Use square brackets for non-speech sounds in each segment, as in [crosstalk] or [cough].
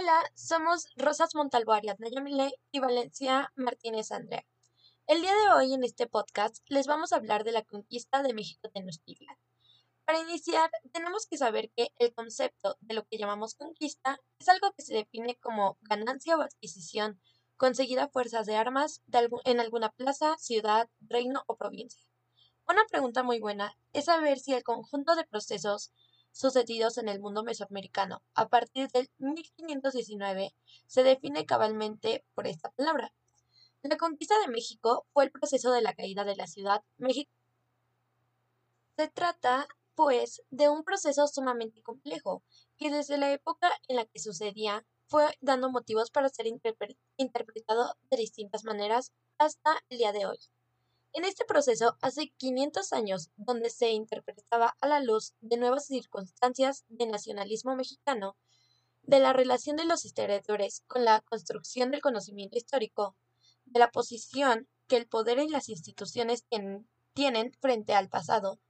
Hola, somos Rosas Montalvo Ariadna Yamile y Valencia Martínez Andrea. El día de hoy en este podcast les vamos a hablar de la conquista de México Tenochtitlan. Para iniciar, tenemos que saber que el concepto de lo que llamamos conquista es algo que se define como ganancia o adquisición conseguida a fuerzas de armas en alguna plaza, ciudad, reino o provincia. Una pregunta muy buena es saber si el conjunto de procesos sucedidos en el mundo mesoamericano a partir del 1519 se define cabalmente por esta palabra. La conquista de México fue el proceso de la caída de la ciudad México. Se trata, pues, de un proceso sumamente complejo, que desde la época en la que sucedía fue dando motivos para ser interpretado de distintas maneras hasta el día de hoy. En este proceso, hace 500 años, donde se interpretaba a la luz de nuevas circunstancias de nacionalismo mexicano, de la relación de los historiadores con la construcción del conocimiento histórico, de la posición que el poder y las instituciones tienen, frente al pasado,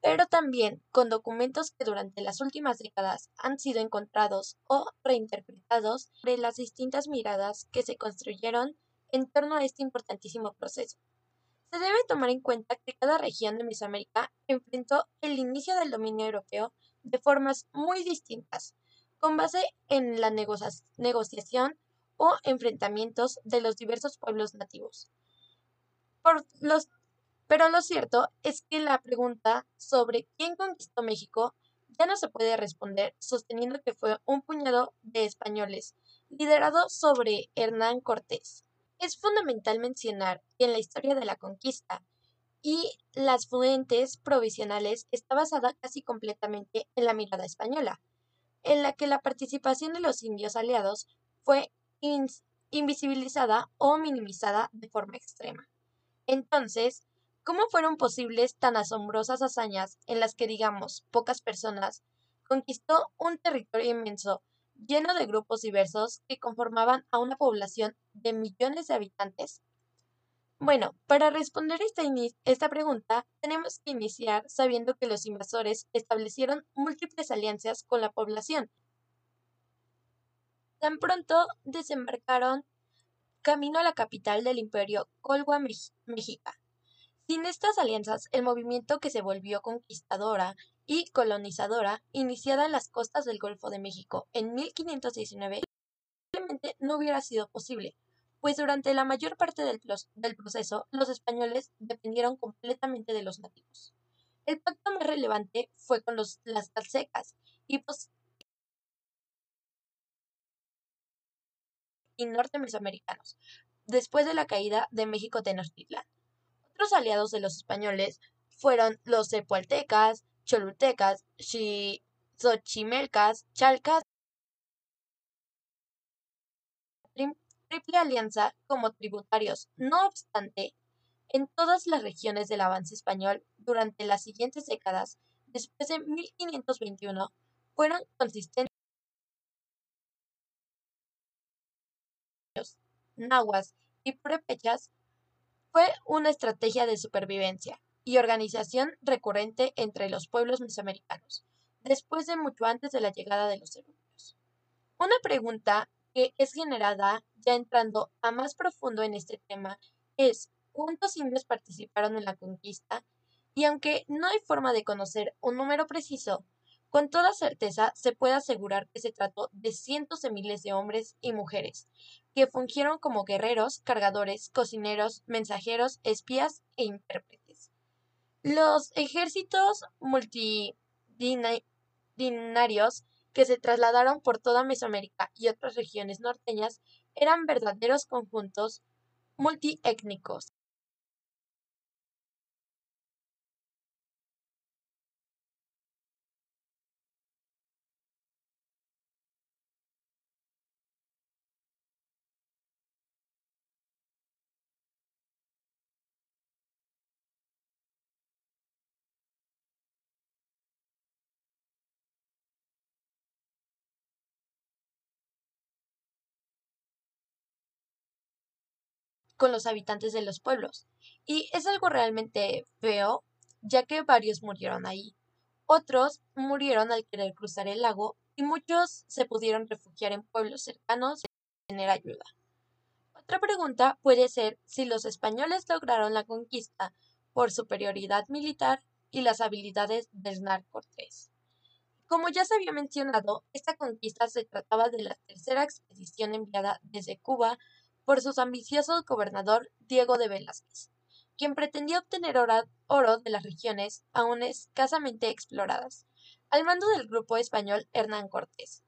pero también con documentos que durante las últimas décadas han sido encontrados o reinterpretados de las distintas miradas que se construyeron en torno a este importantísimo proceso. Se debe tomar en cuenta que cada región de Mesoamérica enfrentó el inicio del dominio europeo de formas muy distintas, con base en la negociación o enfrentamientos de los diversos pueblos nativos. pero lo cierto es que la pregunta sobre quién conquistó México ya no se puede responder sosteniendo que fue un puñado de españoles, liderado sobre Hernán Cortés. Es fundamental mencionar que en la historia de la conquista y las fuentes provisionales está basada casi completamente en la mirada española, en la que la participación de los indios aliados fue invisibilizada o minimizada de forma extrema. Entonces, ¿cómo fueron posibles tan asombrosas hazañas en las que, digamos, pocas personas conquistó un territorio inmenso lleno de grupos diversos que conformaban a una población de millones de habitantes? Bueno, para responder esta, esta, pregunta, tenemos que iniciar sabiendo que los invasores establecieron múltiples alianzas con la población. Tan pronto desembarcaron camino a la capital del imperio Colgua Mexica. Sin estas alianzas, el movimiento que se volvió conquistadora y colonizadora, iniciada en las costas del Golfo de México en 1519, probablemente no hubiera sido posible, pues durante la mayor parte del, del proceso los españoles dependieron completamente de los nativos. El pacto más relevante fue con los, las calcecas y, norte mesoamericanos, después de la caída de México Tenochtitlan. Otros aliados de los españoles fueron los cepualtecas, cholutecas, xochimelcas, chalcas, triple alianza como tributarios. No obstante, en todas las regiones del avance español durante las siguientes décadas, después de 1521, fueron consistentes nahuas y purépechas fue una estrategia de supervivencia y organización recurrente entre los pueblos mesoamericanos, después de mucho antes de la llegada de los europeos. Una pregunta que es generada ya entrando a más profundo en este tema es cuántos indios participaron en la conquista y aunque no hay forma de conocer un número preciso, con toda certeza se puede asegurar que se trató de cientos de miles de hombres y mujeres, que fungieron como guerreros, cargadores, cocineros, mensajeros, espías e intérpretes. Los ejércitos multidinarios que se trasladaron por toda Mesoamérica y otras regiones norteñas eran verdaderos conjuntos multiétnicos. Con los habitantes de los pueblos. Y es algo realmente feo, ya que varios murieron ahí. Otros murieron al querer cruzar el lago y muchos se pudieron refugiar en pueblos cercanos y tener ayuda. Otra pregunta puede ser si los españoles lograron la conquista por superioridad militar y las habilidades de Hernán Cortés. Como ya se había mencionado, esta conquista se trataba de la tercera expedición enviada desde Cuba por su ambicioso gobernador Diego de Velázquez, quien pretendía obtener oro de las regiones aún escasamente exploradas, al mando del grupo español Hernán Cortés.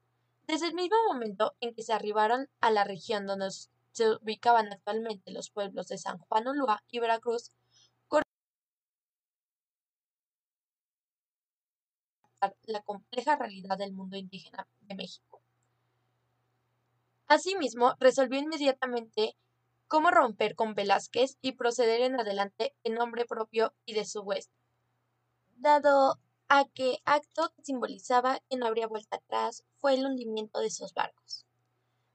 Desde el mismo momento en que se arribaron a la región donde se ubicaban actualmente los pueblos de San Juan Ulúa y Veracruz, la compleja realidad del mundo indígena de México. Asimismo, resolvió inmediatamente cómo romper con Velázquez y proceder en adelante en nombre propio y de su hueste, dado a que acto que simbolizaba que no habría vuelta atrás fue el hundimiento de sus barcos.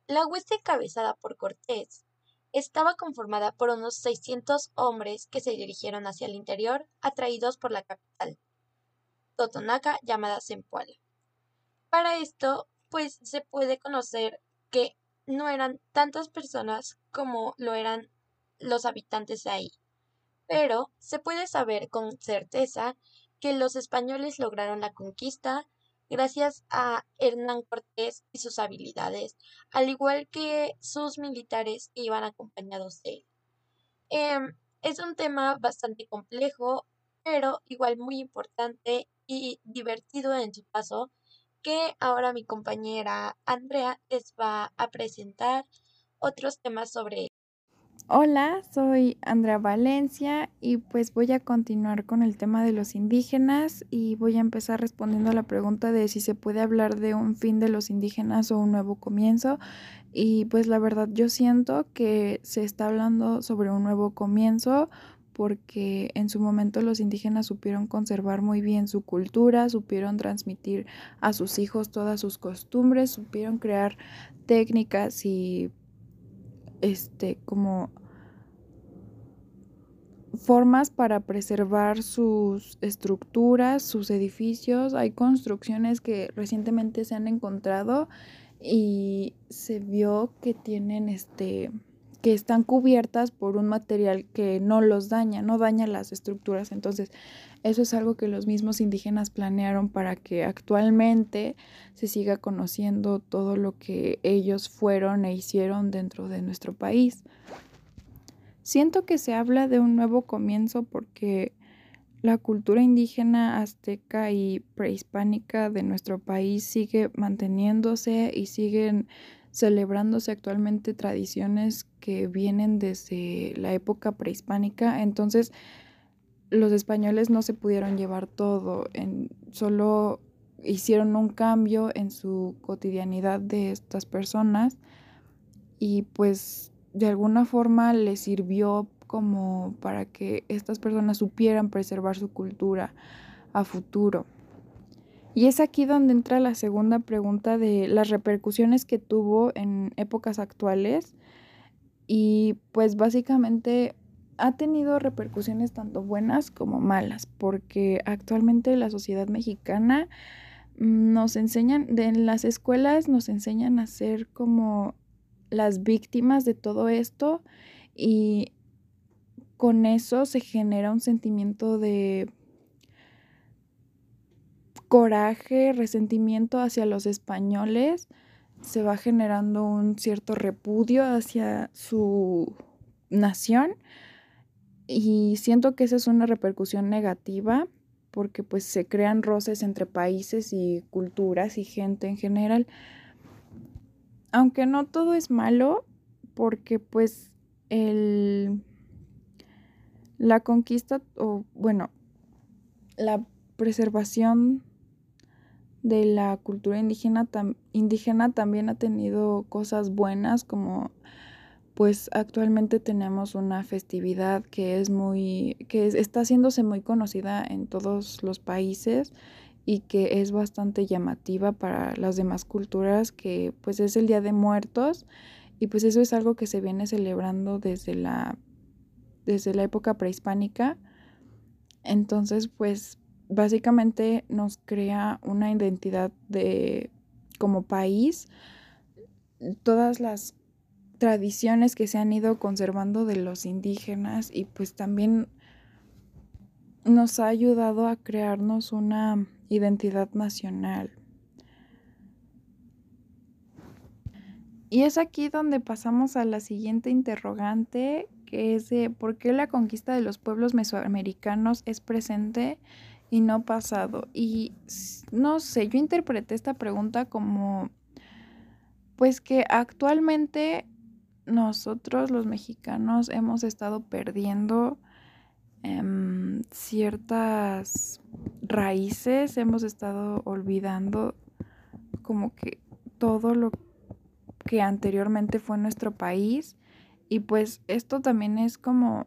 La hueste encabezada por Cortés estaba conformada por unos 600 hombres que se dirigieron hacia el interior, atraídos por la capital, Totonaca, llamada Zempoala. Para esto, pues se puede conocer que no eran tantas personas como lo eran los habitantes de ahí. Pero se puede saber con certeza que los españoles lograron la conquista gracias a Hernán Cortés y sus habilidades, al igual que sus militares que iban acompañados de él. Em, es un tema bastante complejo, pero igual muy importante y divertido en su paso, que ahora mi compañera Andrea les va a presentar otros temas sobre Hola, soy Andrea Valencia y pues voy a continuar con el tema de los indígenas y voy a empezar respondiendo a la pregunta de si se puede hablar de un fin de los indígenas o un nuevo comienzo. Y pues la verdad yo siento que se está hablando sobre un nuevo comienzo porque en su momento los indígenas supieron conservar muy bien su cultura, supieron transmitir a sus hijos todas sus costumbres, supieron crear técnicas y este como formas para preservar sus estructuras, sus edificios. Hay construcciones que recientemente se han encontrado y se vio que tienen este que están cubiertas por un material que no los daña, no daña las estructuras. Entonces, eso es algo que los mismos indígenas planearon para que actualmente se siga conociendo todo lo que ellos fueron e hicieron dentro de nuestro país. Siento que se habla de un nuevo comienzo porque la cultura indígena azteca y prehispánica de nuestro país sigue manteniéndose y siguen celebrándose actualmente tradiciones que vienen desde la época prehispánica. Entonces, los españoles no se pudieron llevar todo, en, solo hicieron un cambio en su cotidianidad de estas personas y pues de alguna forma les sirvió como para que estas personas supieran preservar su cultura a futuro. Y es aquí donde entra la segunda pregunta de las repercusiones que tuvo en épocas actuales. Y pues básicamente ha tenido repercusiones tanto buenas como malas, porque actualmente la sociedad mexicana nos enseñan, en las escuelas nos enseñan a ser como las víctimas de todo esto y con eso se genera un sentimiento de coraje, resentimiento hacia los españoles, se va generando un cierto repudio hacia su nación y siento que esa es una repercusión negativa porque pues se crean roces entre países y culturas y gente en general. Aunque no todo es malo porque pues el la conquista o bueno, la preservación de la cultura indígena, indígena también ha tenido cosas buenas como pues actualmente tenemos una festividad que es muy que está haciéndose muy conocida en todos los países y que es bastante llamativa para las demás culturas que pues es el Día de Muertos y pues eso es algo que se viene celebrando desde la desde la época prehispánica. Entonces, pues básicamente nos crea una identidad de como país, todas las tradiciones que se han ido conservando de los indígenas y pues también nos ha ayudado a crearnos una identidad nacional. Y es aquí donde pasamos a la siguiente interrogante, que es de por qué la conquista de los pueblos mesoamericanos es presente y no pasado. Y no sé, yo interpreté esta pregunta como, pues que actualmente nosotros los mexicanos hemos estado perdiendo em, ciertas raíces, hemos estado olvidando como que todo lo que anteriormente fue nuestro país y pues esto también es como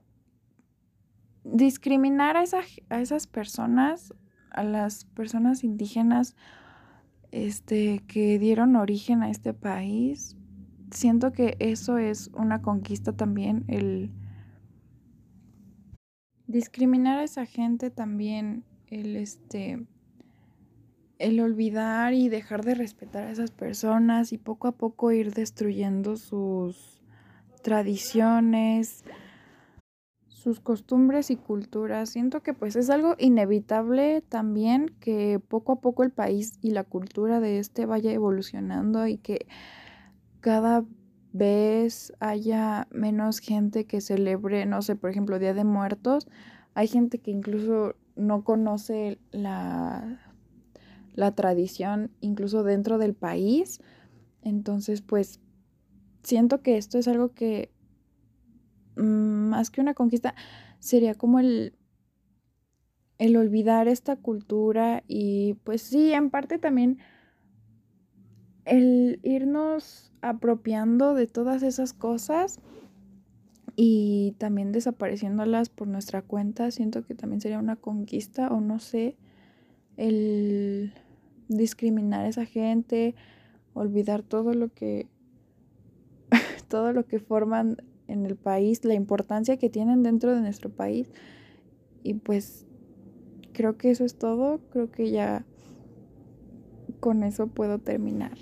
discriminar a, a esas personas, a las personas indígenas este, que dieron origen a este país. Siento que eso es una conquista también, el discriminar a esa gente también, el este el olvidar y dejar de respetar a esas personas y poco a poco ir destruyendo sus tradiciones, sus costumbres y culturas. Siento que pues es algo inevitable también que poco a poco el país y la cultura de este vaya evolucionando y que cada vez haya menos gente que celebre, no sé, por ejemplo, Día de Muertos. Hay gente que incluso no conoce la, la tradición incluso dentro del país. Entonces, pues siento que esto es algo que más que una conquista, sería como el, el olvidar esta cultura y pues sí, en parte también el irnos apropiando de todas esas cosas y también desapareciéndolas por nuestra cuenta, siento que también sería una conquista o no sé, el discriminar a esa gente, olvidar todo lo que [laughs] todo lo que forman en el país, la importancia que tienen dentro de nuestro país. Y pues creo que eso es todo, creo que ya con eso puedo terminar.